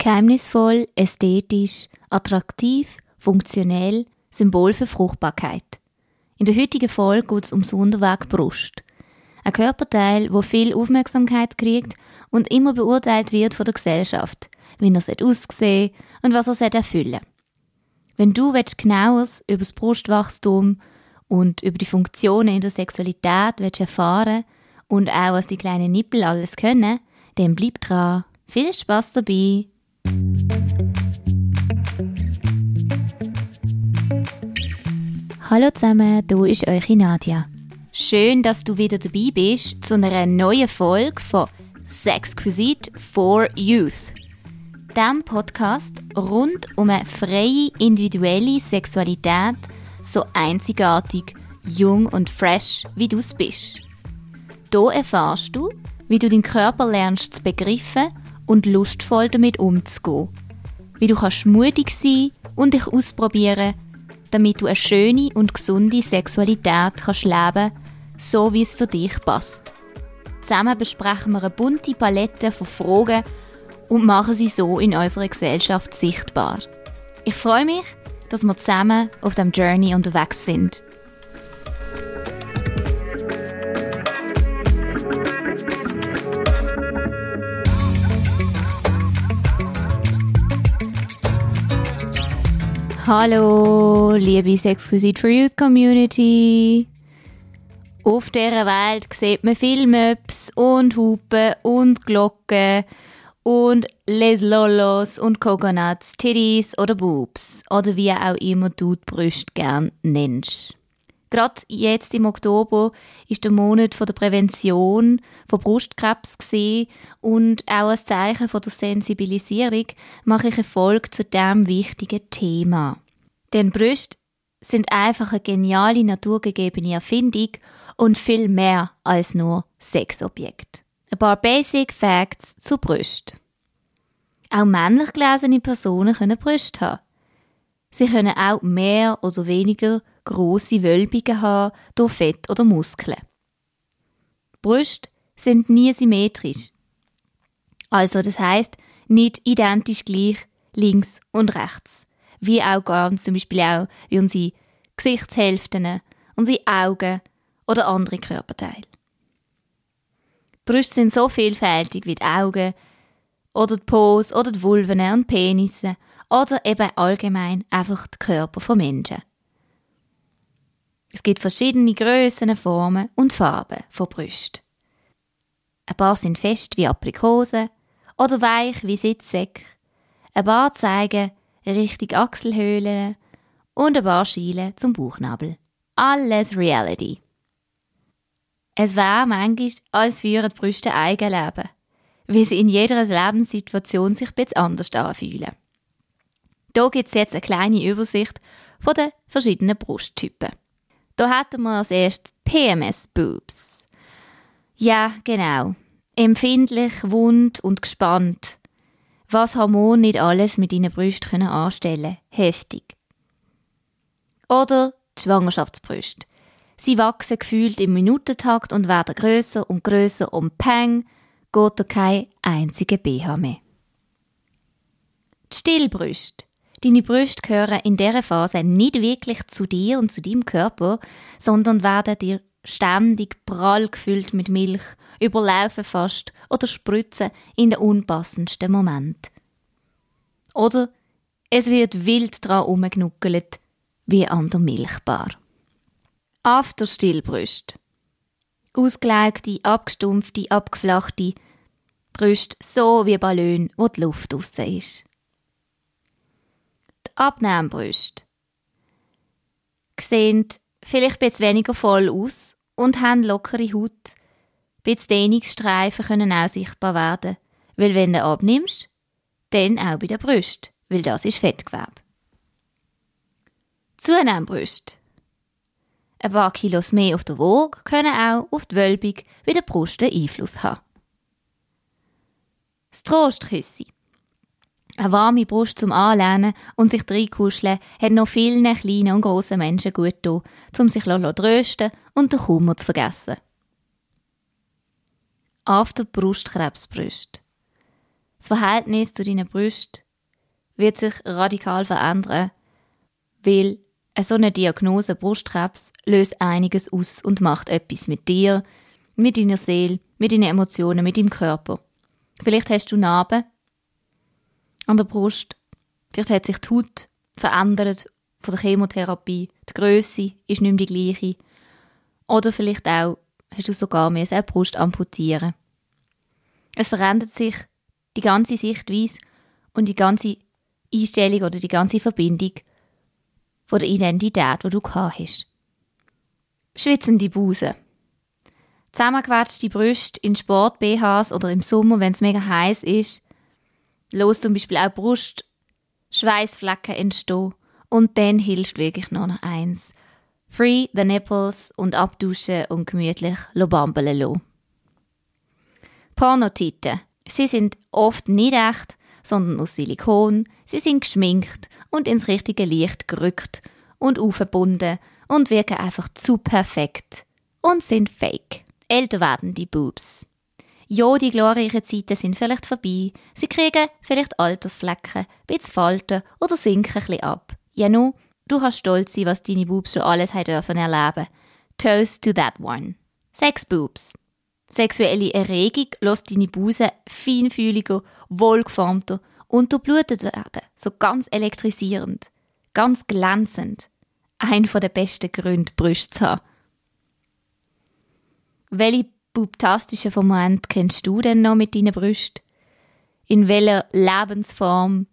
Geheimnisvoll, ästhetisch, attraktiv, funktionell, Symbol für Fruchtbarkeit. In der heutigen Folge geht es ums Wunderwerk Brust. Ein Körperteil, wo viel Aufmerksamkeit kriegt und immer beurteilt wird von der Gesellschaft, wie er aussehen und was er erfüllen Wenn du genaueres über das Brustwachstum und über die Funktionen in der Sexualität willst erfahren und auch was die kleinen Nippel alles können, dann bleib dran. Viel Spaß dabei! Hallo zusammen, du ist eure Nadia. Schön, dass du wieder dabei bist zu einer neuen Folge von Sexquisite for Youth. Dem Podcast rund um eine freie individuelle Sexualität, so einzigartig, jung und fresh, wie du es bist. Hier erfahrst du, wie du deinen Körper lernst zu begreifen und lustvoll damit umzugehen. Wie du kannst mutig sein und dich ausprobieren damit du eine schöne und gesunde Sexualität kannst leben so wie es für dich passt. Zusammen besprechen wir eine bunte Palette von Fragen und machen sie so in unserer Gesellschaft sichtbar. Ich freue mich, dass wir zusammen auf dem Journey unterwegs sind. Hallo, liebe Exquisite for Youth Community. Auf dieser Welt sieht man viel Möps und Hupen und Glocken und Les Lolos und Coconuts, Titties oder Boobs oder wie auch immer du die Brüste gern nennst. Gerade jetzt im Oktober ist der Monat von der Prävention von Brustkrebs gesehen und auch als Zeichen von der Sensibilisierung mache ich eine Folge zu diesem wichtigen Thema. Denn Brüste sind einfach eine geniale naturgegebene Erfindung und viel mehr als nur Sexobjekt. Ein paar Basic Facts zu Brüsten. Auch männlich gelesene Personen können Brüste haben. Sie können auch mehr oder weniger große Wölbungen haben durch Fett oder Muskeln. Brüste sind nie symmetrisch. Also das heißt nicht identisch gleich links und rechts. Wie auch ganz zum Beispiel auch wie unsere Gesichtshälften, unsere Augen oder andere Körperteile. Brüste sind so vielfältig wie die Augen oder die Pose oder die Vulven und Penisse oder eben allgemein einfach die Körper von Menschen. Es gibt verschiedene Größen, Formen und Farben von Brüsten. Ein paar sind fest wie Aprikosen oder weich wie Sitzsäcke. Ein paar zeigen Richtung Achselhöhlen und ein paar schielen zum Bauchnabel. Alles Reality. Es wäre manchmal, als führen die Brüste eigen Leben, wie sie in jeder Lebenssituation sich etwas anders anfühlen. Hier gibt es jetzt eine kleine Übersicht von den verschiedenen Brusttypen. Da hätten wir als erstes PMS-Boobs. Ja, genau. Empfindlich, wund und gespannt. Was Hormon nicht alles mit deinen Brüsten können anstellen Heftig. Oder die Schwangerschaftsbrüste. Sie wachsen gefühlt im Minutentakt und werden größer und größer und peng, geht da kein einziger BH mehr. Die Stillbrüste. Deine Brüste gehören in dieser Phase nicht wirklich zu dir und zu deinem Körper, sondern werden dir ständig prall gefüllt mit Milch, überlaufen fast oder spritzen in den unpassendsten Moment. Oder es wird wild dran umgenuckelt, wie an der Milchbar. After. Ausgelegte, abgestumpfte, abgeflachte Brüste, so wie Ballon, wo die Luft draussen ist. Abnehmbrüste sehen vielleicht etwas weniger voll aus und haben lockere Haut. Ein Dehnungsstreifen können auch sichtbar werden, weil wenn du abnimmst, dann auch bei der Brust, weil das ist Fettgewebe. Zunehmbrüste. Ein paar Kilos mehr auf der Waage können auch auf die Wölbung wie der Brust Einfluss haben. Das Trostküsse. Eine warme Brust zum Anlehnen und sich reinkuscheln hat noch vielen kleinen und grossen Menschen gut getan, um sich zu trösten und den Kummer zu vergessen. After Brustkrebsbrüste. Das Verhältnis zu deinen Brüsten wird sich radikal verändern, weil so eine Diagnose Brustkrebs löst einiges aus und macht etwas mit dir, mit deiner Seele, mit deinen Emotionen, mit deinem Körper. Vielleicht hast du Narben an der Brust, vielleicht hat sich die Haut verändert von der Chemotherapie, die Größe ist nicht mehr die gleiche. Oder vielleicht auch hast du sogar mehr eine Brust amputieren. Es verändert sich die ganze Sichtweise und die ganze Einstellung oder die ganze Verbindung von der Identität, die du gehabt hast. Schwitzende Busen. Zusammengequetschte Brüste in Sport-BHs oder im Sommer, wenn es mega heiß ist. Los zum Beispiel auch Brust, Schweißflecken entstehen. Und dann hilft wirklich nur noch eins. Free the nipples und abduschen und gemütlich lobambeln lassen. Pornotiten. Sie sind oft nicht echt, sondern aus Silikon. Sie sind geschminkt und ins richtige Licht gerückt und aufgebunden und wirken einfach zu perfekt und sind fake. Älter werden die Boobs. Ja, die glorreichen Zeiten sind vielleicht vorbei. Sie kriegen vielleicht Altersflecken, bisschen Falten oder sinken ein bisschen ab. Ja, nu, du kannst stolz sein, was deine Boobs schon alles haben dürfen erleben. Toast to that one. Sex Boobs. Sexuelle Erregung lässt deine Busen feinfühliger, wohlgeformter und durchblutet werden. So ganz elektrisierend. Ganz glänzend. Ein von der besten Gründe, Brüste zu haben. Welche bubtastischen Momente kennst du denn noch mit deinen Brüsten? In welcher Lebensform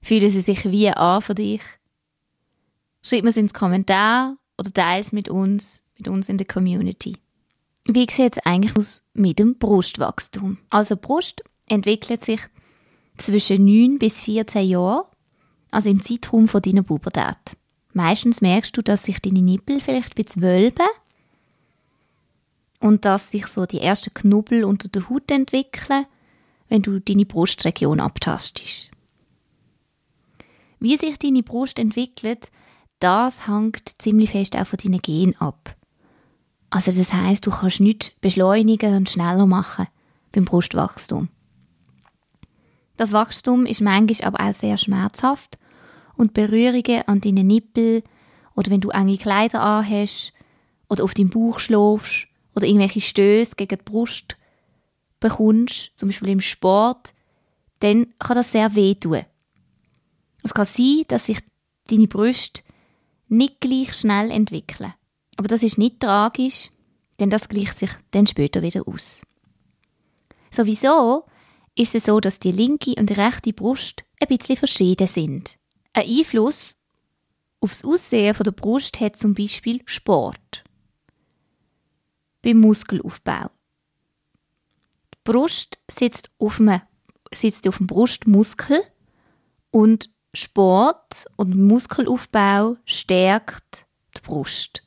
fühlen sie sich wie an für dich? Schreib mir es ins Kommentar oder teile es mit uns, mit uns in der Community. Wie sieht es eigentlich aus mit dem Brustwachstum? Also Brust entwickelt sich zwischen 9 bis 14 Jahren, also im Zeitraum von deiner Pubertät. Meistens merkst du, dass sich deine Nippel vielleicht ein bisschen wölben und dass sich so die ersten Knubbel unter der Haut entwickeln, wenn du deine Brustregion abtastest. Wie sich deine Brust entwickelt, das hängt ziemlich fest auch von deinen Genen ab. Also das heißt, du kannst nicht beschleunigen und schneller machen beim Brustwachstum. Das Wachstum ist manchmal aber auch sehr schmerzhaft und Berührungen an deinen Nippel oder wenn du enge Kleider anhast oder auf deinem Bauch schläfst oder irgendwelche Stöße gegen die Brust bekommst, zum Beispiel im Sport, dann kann das sehr wehtun. Es kann sein, dass sich deine Brüste nicht gleich schnell entwickeln. Aber das ist nicht tragisch, denn das gleicht sich dann später wieder aus. Sowieso ist es so, dass die linke und die rechte Brust ein bisschen verschieden sind. Ein Einfluss aufs Aussehen der Brust hat zum Beispiel Sport. Beim Muskelaufbau. Die Brust sitzt auf dem, sitzt auf dem Brustmuskel und Sport und Muskelaufbau stärkt die Brust.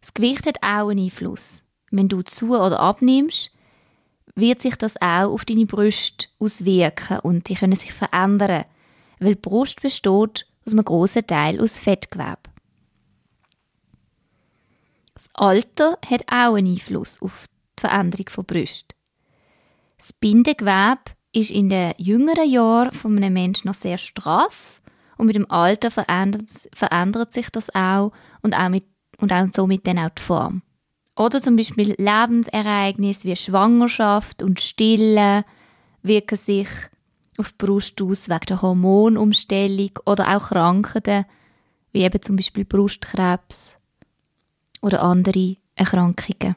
Das Gewicht hat auch einen Einfluss. Wenn du zu oder abnimmst, wird sich das auch auf deine Brust auswirken und die können sich verändern, weil die Brust besteht aus einem grossen Teil aus Fettgewebe. Alter hat auch einen Einfluss auf die Veränderung von Brust. Das Bindegewebe ist in den jüngeren Jahren von einem Menschen noch sehr straff und mit dem Alter verändert, verändert sich das auch und auch mit und auch somit dann auch die Form. Oder zum Beispiel Lebensereignisse wie Schwangerschaft und Stille wirken sich auf die Brust aus wegen der Hormonumstellung oder auch Krankheiten, wie eben zum Beispiel Brustkrebs oder andere Erkrankungen.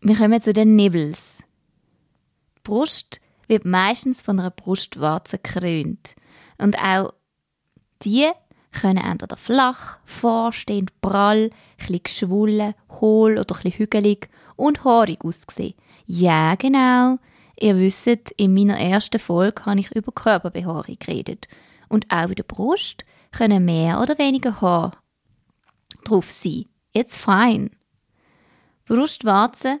Wir kommen zu den Nibbles. Die Brust wird meistens von einer Brustwarze gekrönt. Und auch die können entweder flach, vorstehend, prall, ein geschwollen, hohl oder ein hügelig und haarig aussehen. Ja, genau. Ihr wisst, in meiner ersten Folge habe ich über Körperbehaarung geredet. Und auch in der Brust können mehr oder weniger Haar drauf sein. Jetzt fein. Brustwarzen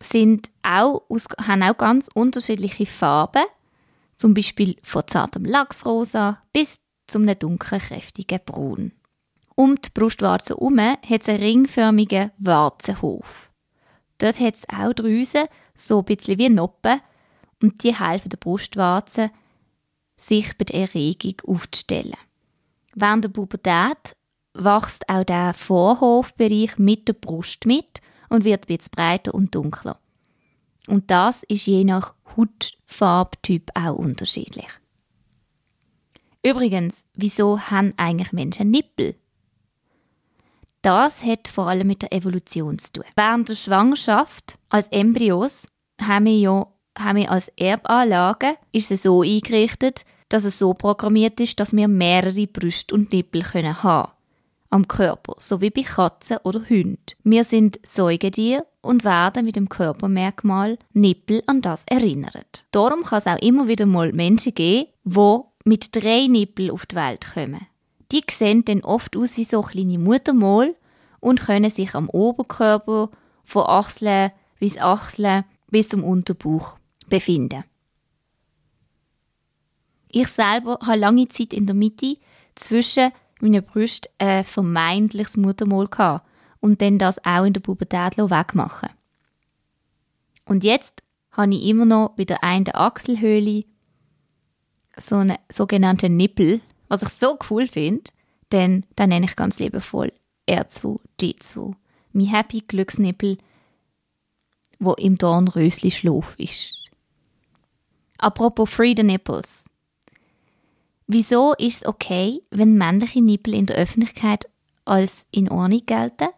sind auch, haben auch ganz unterschiedliche Farben zum Beispiel von zartem Lachsrosa bis zum dunkeln, kräftigen Braun. Um die Brustwarze herum hat es einen ringförmigen Warzenhof. Dort hat es auch Drüsen, so ein bisschen wie Noppen, und die helfen der Brustwarze, sich bei der Erregung aufzustellen. Während der Pubertät wächst auch der Vorhofbereich mit der Brust mit und wird bisschen breiter und dunkler. Und das ist je nach Hautfarbtyp auch unterschiedlich. Übrigens, wieso haben eigentlich Menschen Nippel? Das hat vor allem mit der Evolution zu tun. Während der Schwangerschaft als Embryos haben wir ja haben wir als Erbanlage ist es so eingerichtet, dass es so programmiert ist, dass wir mehrere Brüste und Nippel können haben am Körper, so wie bei Katzen oder Hunden. Wir sind Säugetiere und werden mit dem Körpermerkmal Nippel an das erinnert. Darum kann es auch immer wieder mal Menschen geben, die mit drei Nippeln auf die Welt kommen. Die sehen dann oft aus wie so kleine Muttermal und können sich am Oberkörper von Achseln bis Achseln bis zum Unterbauch befinden. Ich selber habe lange Zeit in der Mitte zwischen meinen Brüsten ein vermeintliches Muttermal und dann das auch in der Pubertät wegmachen. Und jetzt habe ich immer noch bei der einen Achselhöhle so einen sogenannten Nippel, was ich so cool finde, denn da nenne ich ganz liebevoll R2, G2. Mein Happy Glücksnippel, wo im Dornrösli Schlaf ist. Apropos Free the Nipples. Wieso ist es okay, wenn männliche Nippel in der Öffentlichkeit als in Ordnung gelten,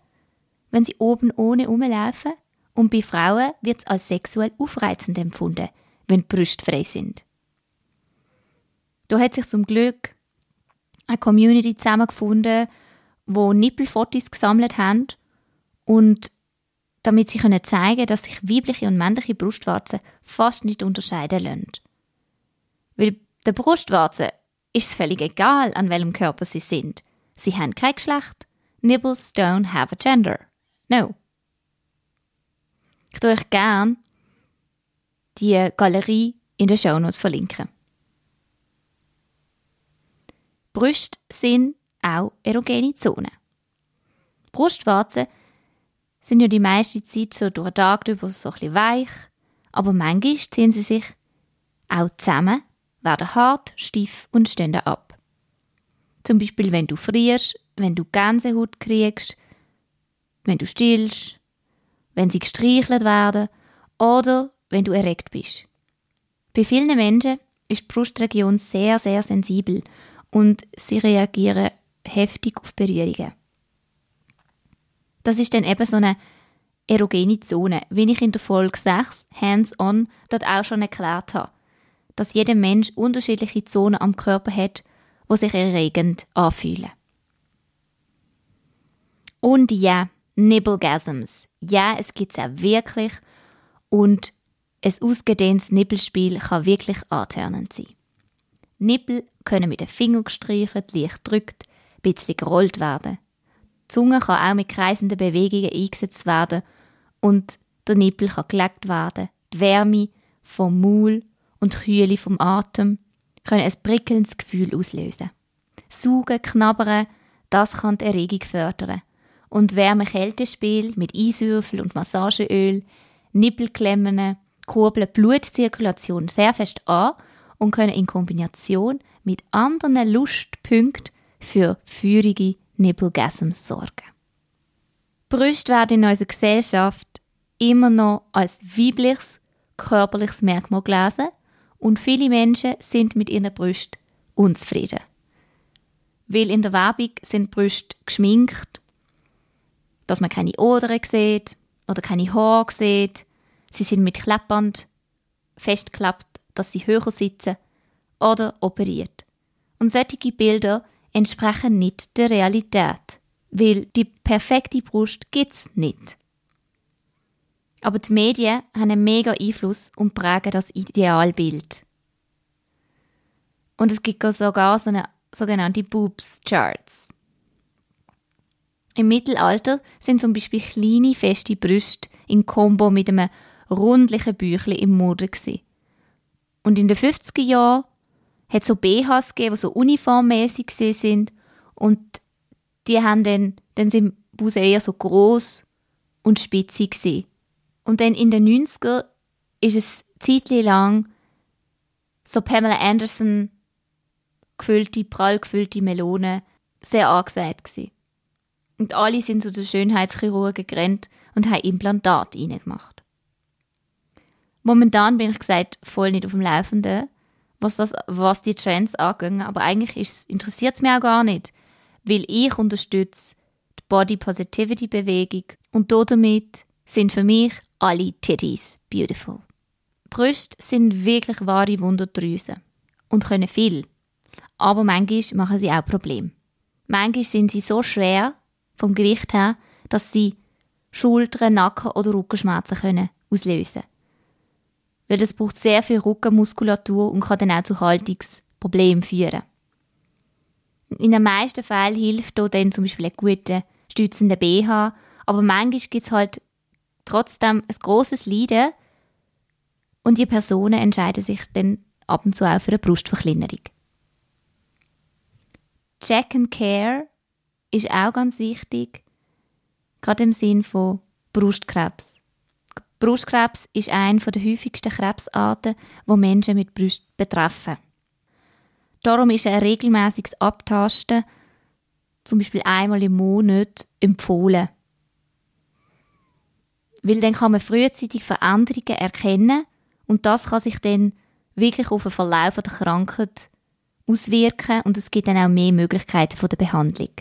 wenn sie oben ohne rumlaufen? Und bei Frauen wird es als sexuell aufreizend empfunden, wenn die Brüste frei sind. Da hat sich zum Glück eine Community zusammengefunden, wo Nippelfotos gesammelt haben und damit sie können zeigen, dass sich weibliche und männliche Brustwarzen fast nicht unterscheiden lassen. Weil der Brustwarzen ist es völlig egal, an welchem Körper sie sind. Sie haben kein Geschlecht. Nibbles don't have a gender. No. Ich tue euch gern die Galerie in den Shownotes verlinken. Brüste sind auch erogene Zonen. Brustwarzen sind ja die meiste Zeit so durch den Tag über so ein bisschen weich, aber manchmal ziehen sie sich auch zusammen, werden hart, steif und stehen ab. Zum Beispiel, wenn du frierst, wenn du Gänsehaut kriegst, wenn du stillst, wenn sie gestreichelt werden oder wenn du erregt bist. Bei vielen Menschen ist die Brustregion sehr, sehr sensibel und sie reagieren heftig auf Berührungen. Das ist dann eben so eine erogene Zone, wie ich in der Folge 6 Hands-on dort auch schon erklärt habe, dass jeder Mensch unterschiedliche Zonen am Körper hat, wo sich erregend anfühlen. Und ja, Nibblegasms. Ja, es gibt's auch wirklich und ein ausgedehntes Nippelspiel kann wirklich antörnend sein. Nippel können mit den Fingern gestreichelt, leicht drückt, ein bisschen gerollt werden. Zunge kann auch mit kreisenden Bewegungen eingesetzt werden und der Nippel kann gelegt werden. Die Wärme vom Maul und die Kühle vom Atem können ein prickelndes Gefühl auslösen. Saugen, knabbern, das kann die Erregung fördern. Und Wärme-Kältespiel mit Eiswürfel und Massageöl, Nippelklemmen, kurbeln Blutzirkulation sehr fest an und können in Kombination mit anderen Lustpunkten für feurige Nippelgasms sorgen. Brüste werden in unserer Gesellschaft immer noch als weibliches, körperliches Merkmal gelesen und viele Menschen sind mit ihren Brüsten unzufrieden. Weil in der Werbung sind Brüste geschminkt, dass man keine Odern sieht oder keine Haare sieht. Sie sind mit Kleppband festgeklappt, dass sie höher sitzen oder operiert. Und solche Bilder entsprechen nicht der Realität, weil die perfekte Brust gibt's nicht. Aber die Medien haben einen mega Einfluss und prägen das Idealbild. Und es gibt sogar so eine sogenannte Boobs Charts. Im Mittelalter sind zum Beispiel kleine, feste Brüste in Kombo mit einem rundlichen Büchli im Mode. Und in den 50er Jahren hat so BHs gegeben, die so uniformmäßig sind und die haben dann, dann sind Busen eher so groß und spitzig gewesen. Und dann in den 90er ist es zeitlich lang so Pamela Anderson gefüllte, prall gefüllte Melone sehr angesagt gewesen. Und alle sind zu den Schönheitschirurgen gerannt und haben Implantat reingemacht. Momentan bin ich gesagt voll nicht auf dem Laufenden, was, das, was die Trends angehen, aber eigentlich interessiert es mich auch gar nicht, weil ich unterstütze die Body Positivity Bewegung und damit sind für mich alle Titties beautiful. Brüste sind wirklich wahre Wunderdrüsen und können viel, aber manchmal machen sie auch Probleme. Manchmal sind sie so schwer vom Gewicht her, dass sie Schultern, Nacken oder Rückenschmerzen können auslösen. Weil das braucht sehr viel Rückenmuskulatur und kann dann auch zu Haltungsproblemen führen. In den meisten Fällen hilft hier dann zum Beispiel ein guter stützender BH, aber manchmal gibt es halt trotzdem ein großes Leiden und die Personen entscheiden sich dann ab und zu auch für eine Brustverkleinerung. Check and Care ist auch ganz wichtig, gerade im Sinn von Brustkrebs. Brustkrebs ist eine der häufigsten Krebsarten, wo Menschen mit Brust betreffen. Darum ist ein regelmäßiges Abtasten, zum Beispiel einmal im Monat, empfohlen. Weil dann kann man frühzeitig Veränderungen erkennen und das kann sich dann wirklich auf den Verlauf der Krankheit auswirken und es gibt dann auch mehr Möglichkeiten der Behandlung.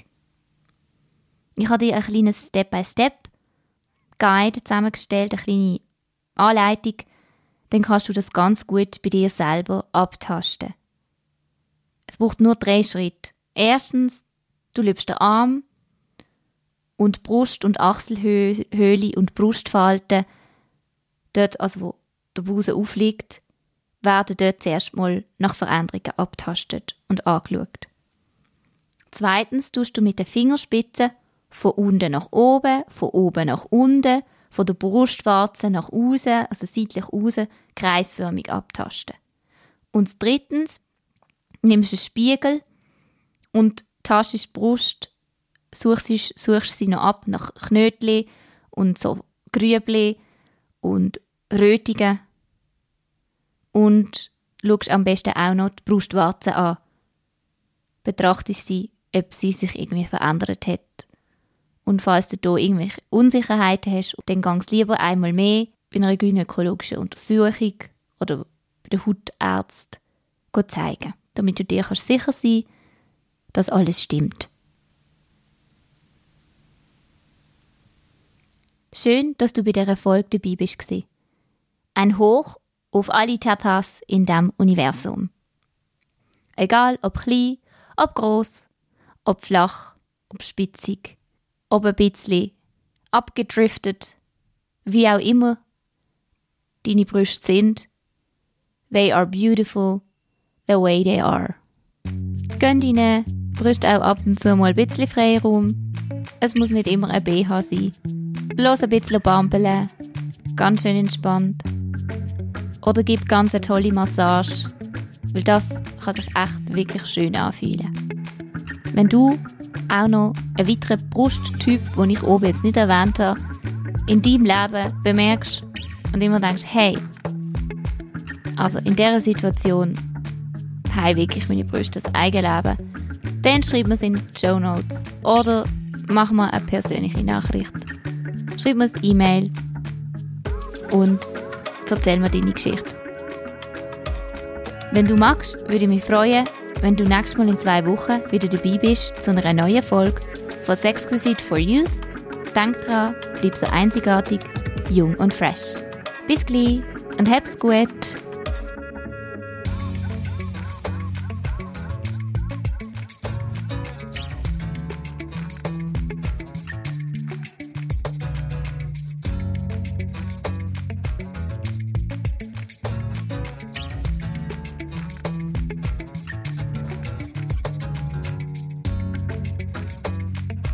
Ich habe dir ein kleines Step-by-Step-Guide zusammengestellt, eine kleine Anleitung. Dann kannst du das ganz gut bei dir selber abtasten. Es braucht nur drei Schritte. Erstens, du löbst den Arm und Brust- und Achselhöhle und Brustfalten, dort, also wo der Busen aufliegt, werden dort zuerst mal nach Veränderungen abtastet und angeschaut. Zweitens tust du mit den Fingerspitzen von unten nach oben, von oben nach unten, von der Brustwarze nach außen, also seitlich außen, kreisförmig abtasten. Und drittens nimmst du einen Spiegel und tastest die Brust, suchst, suchst sie noch ab nach Knötli und so Grübli und Rötigen und schaust am besten auch noch die Brustwarze an. Betrachtest sie, ob sie sich irgendwie verändert hat. Und falls du hier irgendwelche Unsicherheiten hast, dann gehst lieber einmal mehr bei einer gynäkologischen Untersuchung oder bei der Hautarzt zeigen damit du dir sicher sein kannst, dass alles stimmt. Schön, dass du bei der Folge dabei bist. Ein Hoch auf alle Tatas in dem Universum. Egal ob klein, ob groß, ob flach, ob spitzig, ob ein bisschen abgedriftet, wie auch immer deine Brüste sind, they are beautiful the way they are. Gönn deine Brüste auch ab und zu mal ein bisschen Freiraum. Es muss nicht immer ein BH sein. Los ein bisschen bampeln. Ganz schön entspannt. Oder gib ganz eine tolle Massage. Weil das kann sich echt wirklich schön anfühlen. Wenn du auch noch einen weiteren Brusttyp, den ich oben jetzt nicht erwähnt habe, in deinem Leben bemerkst und immer denkst, hey, also in dieser Situation haben wirklich meine Brüste das Eigenleben, dann schreib mir es in die Show Notes oder mach mir eine persönliche Nachricht. Schreib mir ein E-Mail und erzähl mir deine Geschichte. Wenn du magst, würde ich mich freuen, wenn du nächstes Mal in zwei Wochen wieder dabei bist zu einer neuen Folge von Sexquisite for Youth. Denk dran, bleib so einzigartig, jung und fresh. Bis gleich und hab's gut!